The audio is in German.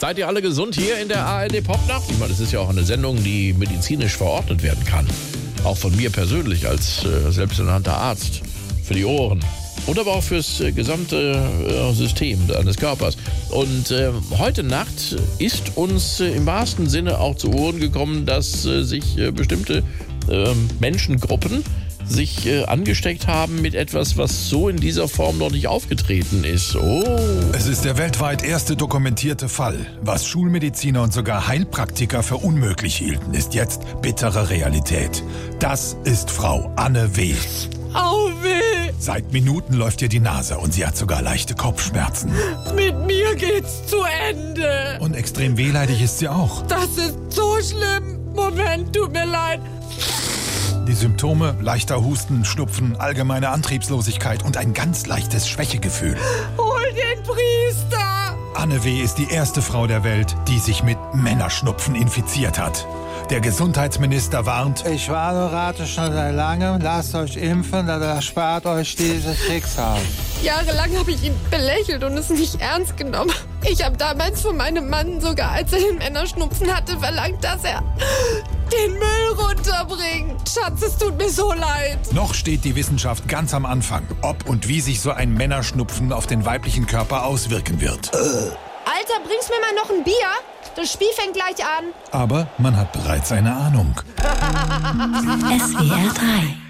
Seid ihr alle gesund hier in der ARD Popnacht? Ich meine, das ist ja auch eine Sendung, die medizinisch verordnet werden kann. Auch von mir persönlich als äh, selbsternannter Arzt. Für die Ohren. Und aber auch fürs äh, gesamte äh, System deines Körpers. Und äh, heute Nacht ist uns äh, im wahrsten Sinne auch zu Ohren gekommen, dass äh, sich bestimmte ähm, Menschengruppen sich äh, angesteckt haben mit etwas, was so in dieser Form noch nicht aufgetreten ist. Oh. Es ist der weltweit erste dokumentierte Fall. Was Schulmediziner und sogar Heilpraktiker für unmöglich hielten, ist jetzt bittere Realität. Das ist Frau Anne W. Au weh! Seit Minuten läuft ihr die Nase und sie hat sogar leichte Kopfschmerzen. Mit mir geht's zu Ende. Und extrem wehleidig ist sie auch. Das ist so schlimm. Moment, tut mir leid. Die Symptome leichter Husten, Schnupfen, allgemeine Antriebslosigkeit und ein ganz leichtes Schwächegefühl. Hol den Priester. Anne W. ist die erste Frau der Welt, die sich mit Männerschnupfen infiziert hat. Der Gesundheitsminister warnt, Ich warne rate schon seit langem, lasst euch impfen, das erspart euch dieses Schicksal. Jahrelang habe ich ihn belächelt und es nicht ernst genommen. Ich habe damals von meinem Mann sogar, als er den Männerschnupfen hatte, verlangt, dass er den Runterbringt. Schatz, es tut mir so leid. noch steht die Wissenschaft ganz am Anfang, ob und wie sich so ein Männerschnupfen auf den weiblichen Körper auswirken wird. Alter, bringst mir mal noch ein Bier? Das Spiel fängt gleich an. Aber man hat bereits eine Ahnung. SWR 3